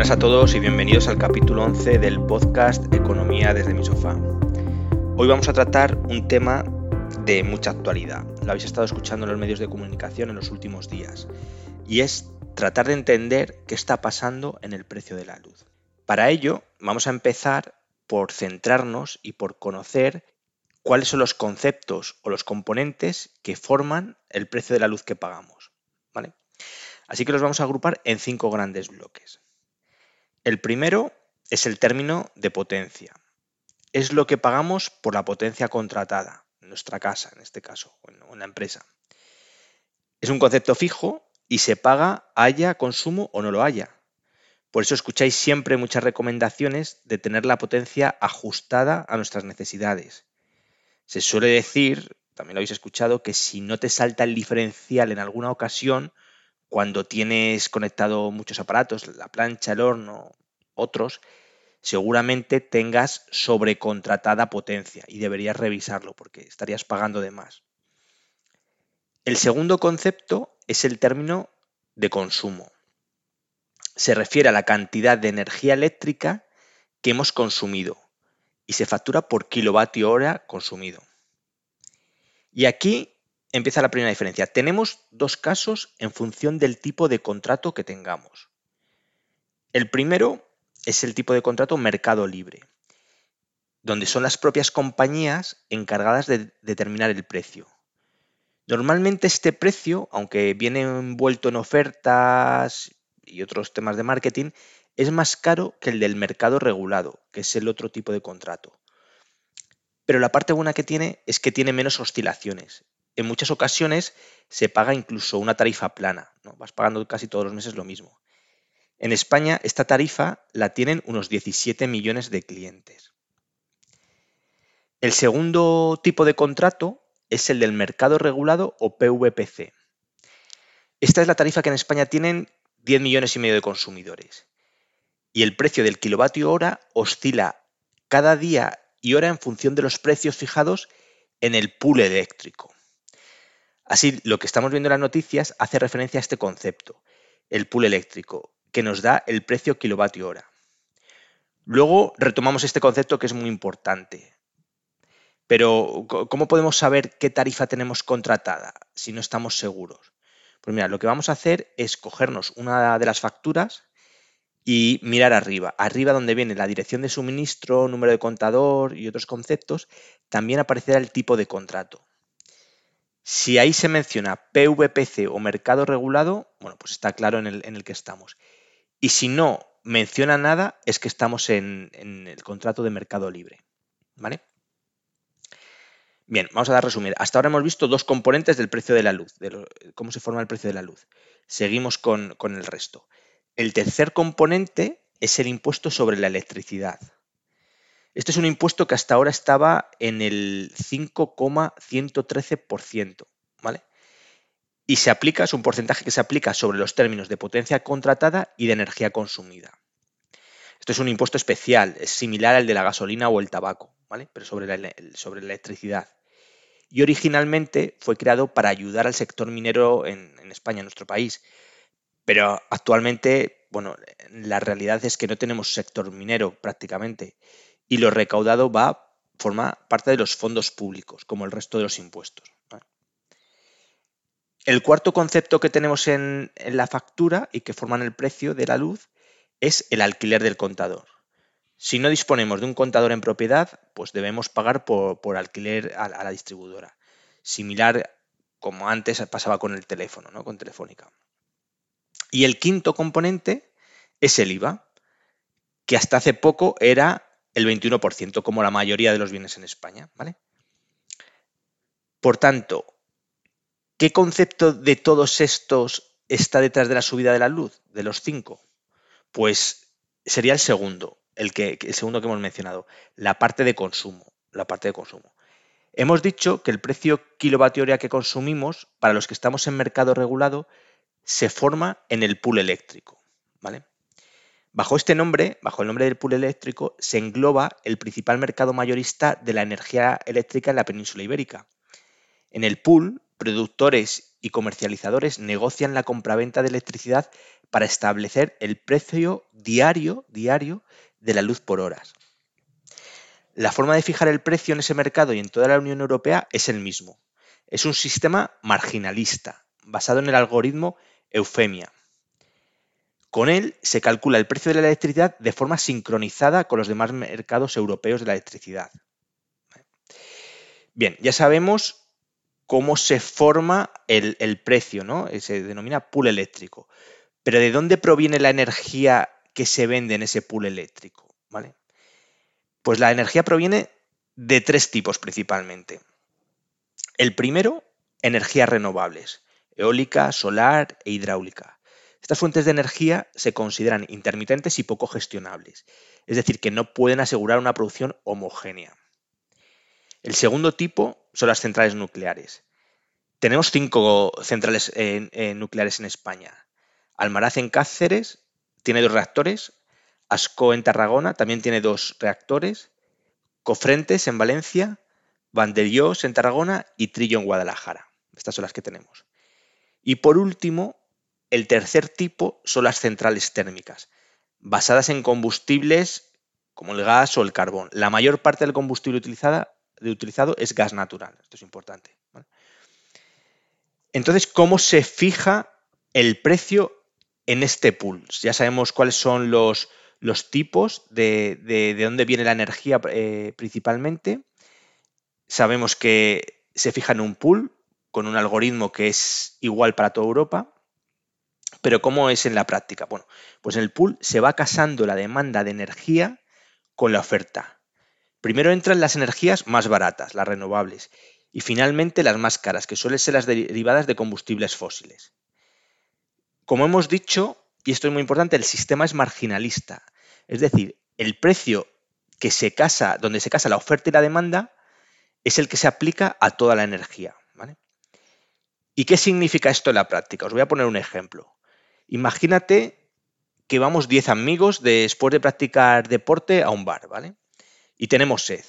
Buenas a todos y bienvenidos al capítulo 11 del podcast Economía desde mi sofá. Hoy vamos a tratar un tema de mucha actualidad. Lo habéis estado escuchando en los medios de comunicación en los últimos días. Y es tratar de entender qué está pasando en el precio de la luz. Para ello, vamos a empezar por centrarnos y por conocer cuáles son los conceptos o los componentes que forman el precio de la luz que pagamos. ¿vale? Así que los vamos a agrupar en cinco grandes bloques. El primero es el término de potencia. Es lo que pagamos por la potencia contratada, en nuestra casa en este caso, o en la empresa. Es un concepto fijo y se paga haya consumo o no lo haya. Por eso escucháis siempre muchas recomendaciones de tener la potencia ajustada a nuestras necesidades. Se suele decir, también lo habéis escuchado, que si no te salta el diferencial en alguna ocasión, cuando tienes conectado muchos aparatos, la plancha, el horno, otros, seguramente tengas sobrecontratada potencia y deberías revisarlo porque estarías pagando de más. El segundo concepto es el término de consumo. Se refiere a la cantidad de energía eléctrica que hemos consumido y se factura por kilovatio hora consumido. Y aquí empieza la primera diferencia. Tenemos dos casos en función del tipo de contrato que tengamos. El primero es el tipo de contrato mercado libre, donde son las propias compañías encargadas de determinar el precio. Normalmente este precio, aunque viene envuelto en ofertas y otros temas de marketing, es más caro que el del mercado regulado, que es el otro tipo de contrato. Pero la parte buena que tiene es que tiene menos oscilaciones en muchas ocasiones se paga incluso una tarifa plana, ¿no? vas pagando casi todos los meses lo mismo. En España esta tarifa la tienen unos 17 millones de clientes. El segundo tipo de contrato es el del mercado regulado o PVPC. Esta es la tarifa que en España tienen 10 millones y medio de consumidores. Y el precio del kilovatio hora oscila cada día y hora en función de los precios fijados en el pool eléctrico. Así, lo que estamos viendo en las noticias hace referencia a este concepto, el pool eléctrico, que nos da el precio kilovatio hora. Luego retomamos este concepto que es muy importante. Pero, ¿cómo podemos saber qué tarifa tenemos contratada si no estamos seguros? Pues mira, lo que vamos a hacer es cogernos una de las facturas y mirar arriba. Arriba donde viene la dirección de suministro, número de contador y otros conceptos, también aparecerá el tipo de contrato. Si ahí se menciona PVPC o mercado regulado, bueno, pues está claro en el, que estamos. Y si no menciona nada, es que estamos en, el contrato de mercado libre. ¿Vale? Bien, vamos a dar resumir. Hasta ahora hemos visto dos componentes del precio de la luz, cómo se forma el precio de la luz. Seguimos con el resto. El tercer componente es el impuesto sobre la electricidad. Este es un impuesto que hasta ahora estaba en el 5,113%, ¿vale? Y se aplica, es un porcentaje que se aplica sobre los términos de potencia contratada y de energía consumida. Esto es un impuesto especial, es similar al de la gasolina o el tabaco, ¿vale? Pero sobre la, electricidad. Y originalmente fue creado para ayudar al sector minero en, en España, en nuestro país. Pero actualmente, bueno, la realidad es que no tenemos sector minero prácticamente y lo recaudado va, forma parte de los fondos públicos, como el resto de los impuestos. El cuarto concepto que tenemos en, la factura y que forman el precio de la luz es el alquiler del contador. Si no disponemos de un contador en propiedad, pues debemos pagar por, alquiler a, la distribuidora. Similar como antes pasaba con el teléfono, ¿no? con Telefónica. Y el quinto componente es el IVA, que hasta hace poco era el 21%, como la mayoría de los bienes en España. ¿vale? Por tanto, ¿qué concepto de todos estos está detrás de la subida de la luz, de los cinco? Pues sería el segundo, el, que, el segundo que hemos mencionado, la parte de consumo. La parte de consumo. Hemos dicho que el precio kilovatio hora que consumimos, para los que estamos en mercado regulado, se forma en el pool eléctrico. ¿vale? Bajo este nombre, bajo el nombre del pool eléctrico, se engloba el principal mercado mayorista de la energía eléctrica en la península ibérica. En el pool, productores y comercializadores negocian la compraventa de electricidad para establecer el precio diario, diario de la luz por horas. La forma de fijar el precio en ese mercado y en toda la Unión Europea es el mismo. Es un sistema marginalista, basado en el algoritmo Eufemia. Con él se calcula el precio de la electricidad de forma sincronizada con los demás mercados europeos de la electricidad. Bien, ya sabemos cómo se forma el, precio, ¿no? Se denomina pool eléctrico. Pero ¿de dónde proviene la energía que se vende en ese pool eléctrico? ¿Vale? Pues la energía proviene de tres tipos principalmente. El primero, energías renovables, eólica, solar e hidráulica. Estas fuentes de energía se consideran intermitentes y poco gestionables, es decir, que no pueden asegurar una producción homogénea. El segundo tipo son las centrales nucleares. Tenemos cinco centrales nucleares en España. Almaraz en Cáceres tiene dos reactores, Asco en Tarragona también tiene dos reactores, Cofrentes en Valencia, Vandellós en Tarragona y Trillo en Guadalajara. Estas son las que tenemos. Y por último, el tercer tipo son las centrales térmicas, basadas en combustibles como el gas o el carbón. La mayor parte del combustible utilizado es gas natural. Esto es importante. Entonces, ¿cómo se fija el precio en este pool? Ya sabemos cuáles son los, los tipos de, de, dónde viene la energía eh, principalmente. Sabemos que se fija en un pool con un algoritmo que es igual para toda Europa. Pero ¿cómo es en la práctica? Bueno, pues en el pool se va casando la demanda de energía con la oferta. Primero entran las energías más baratas, las renovables, y finalmente las más caras, que suelen ser las derivadas de combustibles fósiles. Como hemos dicho, y esto es muy importante, el sistema es marginalista. Es decir, el precio que se casa, donde se casa la oferta y la demanda, es el que se aplica a toda la energía. ¿Y qué significa esto en la práctica? Os voy a poner un ejemplo. Imagínate que vamos 10 amigos después de practicar deporte a un bar, ¿vale? Y tenemos sed.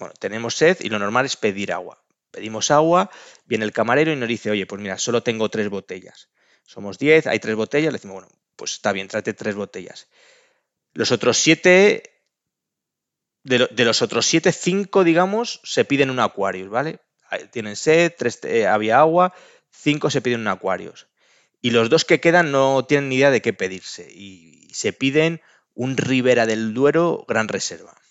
Bueno, tenemos sed y lo normal es pedir agua. Pedimos agua, viene el camarero y nos dice, oye, pues mira, solo tengo tres botellas. Somos 10, hay tres botellas, le decimos, bueno, pues está bien, trate tres botellas. Los otros siete, de, los otros siete, cinco, digamos, se piden un Aquarius, ¿vale? Tienen sed, tres, eh, había agua, cinco se piden un Aquarius. Y los dos que quedan no tienen ni idea de qué pedirse y se piden un Ribera del Duero Gran Reserva.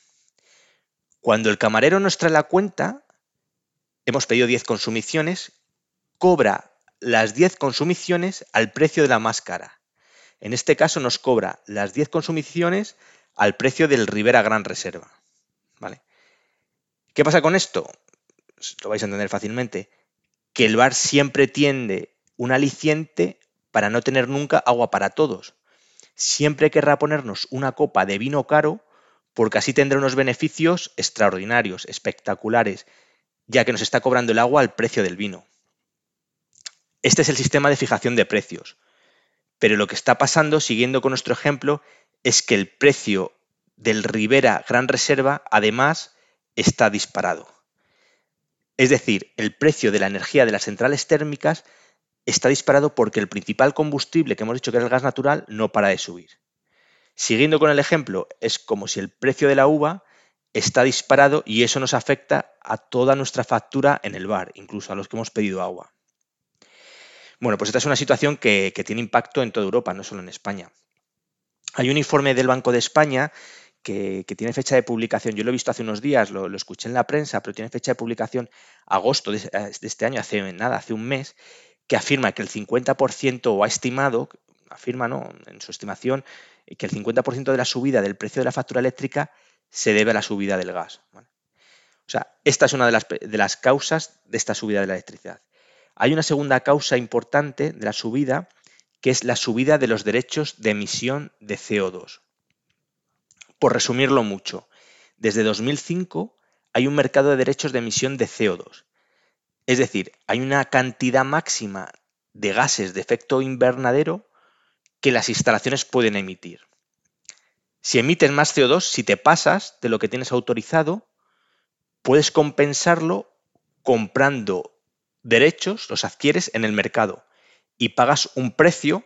Cuando el camarero nos trae la cuenta, hemos pedido 10 consumiciones, cobra las 10 consumiciones al precio de la más cara. En este caso nos cobra las 10 consumiciones al precio del Ribera Gran Reserva. ¿Vale? ¿Qué pasa con esto? Lo vais a entender fácilmente. Que el bar siempre tiende un aliciente para no tener nunca agua para todos. Siempre querrá ponernos una copa de vino caro porque así tendrá unos beneficios extraordinarios, espectaculares, ya que nos está cobrando el agua al precio del vino. Este es el sistema de fijación de precios. Pero lo que está pasando, siguiendo con nuestro ejemplo, es que el precio del Ribera Gran Reserva además está disparado. Es decir, el precio de la energía de las centrales térmicas está disparado porque el principal combustible que hemos dicho que es el gas natural no para de subir. Siguiendo con el ejemplo, es como si el precio de la uva está disparado y eso nos afecta a toda nuestra factura en el bar, incluso a los que hemos pedido agua. Bueno, pues esta es una situación que, tiene impacto en toda Europa, no solo en España. Hay un informe del Banco de España que, tiene fecha de publicación, yo lo he visto hace unos días, lo, escuché en la prensa, pero tiene fecha de publicación agosto de, de este año, hace nada, hace un mes, que afirma que el 50% o ha estimado, afirma ¿no? en su estimación, que el 50% de la subida del precio de la factura eléctrica se debe a la subida del gas. O sea, esta es una de las, de las causas de esta subida de la electricidad. Hay una segunda causa importante de la subida que es la subida de los derechos de emisión de CO2. Por resumirlo mucho, desde 2005 hay un mercado de derechos de emisión de CO2. Es decir, hay una cantidad máxima de gases de efecto invernadero que las instalaciones pueden emitir. Si emites más CO2, si te pasas de lo que tienes autorizado, puedes compensarlo comprando derechos, los adquieres en el mercado y pagas un precio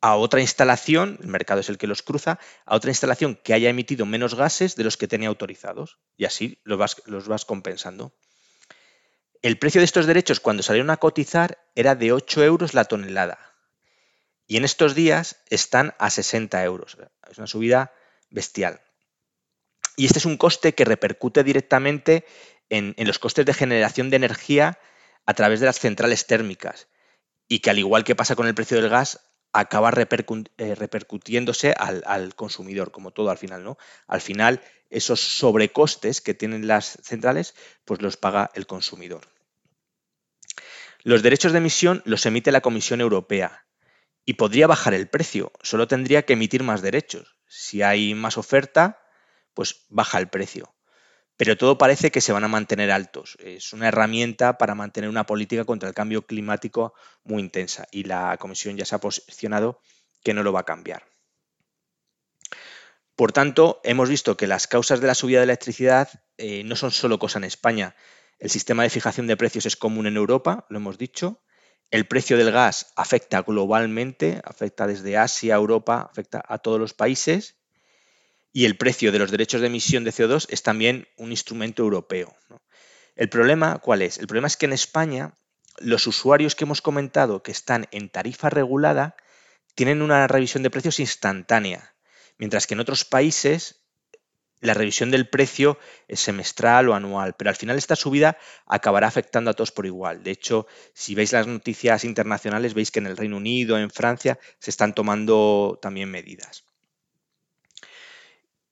a otra instalación, el mercado es el que los cruza, a otra instalación que haya emitido menos gases de los que tenía autorizados y así los vas, los vas compensando. El precio de estos derechos cuando salieron a cotizar era de 8 euros la tonelada y en estos días están a 60 euros. Es una subida bestial. Y este es un coste que repercute directamente en, los costes de generación de energía a través de las centrales térmicas y que al igual que pasa con el precio del gas, acaba eh, repercutiéndose al, consumidor, como todo al final, ¿no? Al final, esos sobrecostes que tienen las centrales, pues los paga el consumidor. Los derechos de emisión los emite la Comisión Europea y podría bajar el precio, solo tendría que emitir más derechos. Si hay más oferta, pues baja el precio. Pero todo parece que se van a mantener altos. Es una herramienta para mantener una política contra el cambio climático muy intensa y la Comisión ya se ha posicionado que no lo va a cambiar. Por tanto, hemos visto que las causas de la subida de electricidad eh, no son solo cosa en España. El sistema de fijación de precios es común en Europa, lo hemos dicho. El precio del gas afecta globalmente, afecta desde Asia a Europa, afecta a todos los países. Y el precio de los derechos de emisión de CO2 es también un instrumento europeo. El problema, ¿cuál es? El problema es que en España los usuarios que hemos comentado que están en tarifa regulada tienen una revisión de precios instantánea, mientras que en otros países la revisión del precio es semestral o anual, pero al final esta subida acabará afectando a todos por igual. De hecho, si veis las noticias internacionales, veis que en el Reino Unido, en Francia, se están tomando también medidas.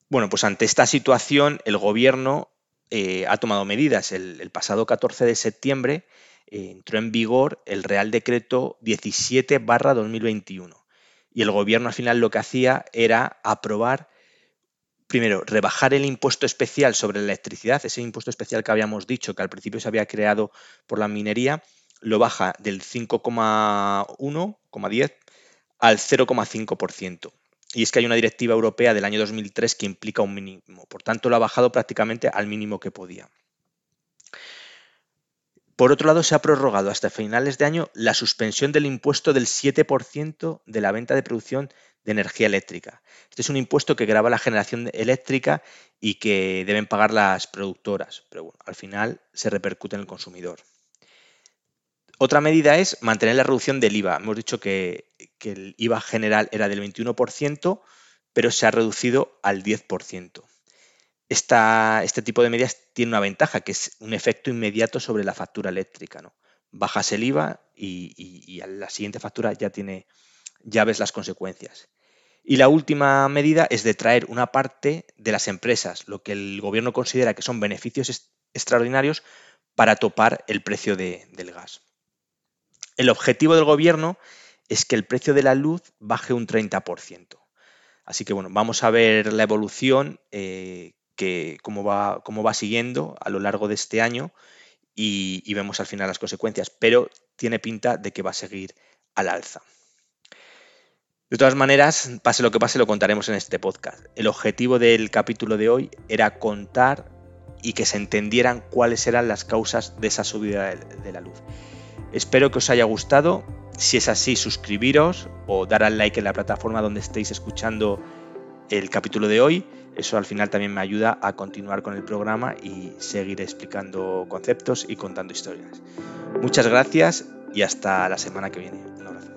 Bueno, pues ante esta situación, el gobierno eh, ha tomado medidas. El, pasado 14 de septiembre eh, entró en vigor el Real Decreto 17 2021 y el gobierno al final lo que hacía era aprobar primero, rebajar el impuesto especial sobre la electricidad, ese impuesto especial que habíamos dicho que al principio se había creado por la minería, lo baja del 5,1,10 al 0,5%. Y es que hay una directiva europea del año 2003 que implica un mínimo. Por tanto, lo ha bajado prácticamente al mínimo que podía. Por otro lado, se ha prorrogado hasta finales de año la suspensión del impuesto del 7% de la venta de producción de energía eléctrica. Este es un impuesto que graba la generación eléctrica y que deben pagar las productoras, pero bueno, al final se repercute en el consumidor. Otra medida es mantener la reducción del IVA. Hemos dicho que, el IVA general era del 21%, pero se ha reducido al 10%. este tipo de medidas tiene una ventaja, que es un efecto inmediato sobre la factura eléctrica. ¿no? Bajas el IVA y, y a la siguiente factura ya tiene, ya ves las consecuencias. Y la última medida es de traer una parte de las empresas, lo que el gobierno considera que son beneficios extraordinarios para topar el precio del gas. El objetivo del gobierno es que el precio de la luz baje un 30%. Así que bueno, vamos a ver la evolución, eh, que, cómo, va, cómo va siguiendo a lo largo de este año y, y vemos al final las consecuencias, pero tiene pinta de que va a seguir al alza. De todas maneras, pase lo que pase, lo contaremos en este podcast. El objetivo del capítulo de hoy era contar y que se entendieran cuáles eran las causas de esa subida de la luz. Espero que os haya gustado. Si es así, suscribiros o dar al like en la plataforma donde estéis escuchando el capítulo de hoy. Eso al final también me ayuda a continuar con el programa y seguir explicando conceptos y contando historias. Muchas gracias y hasta la semana que viene. Un abrazo.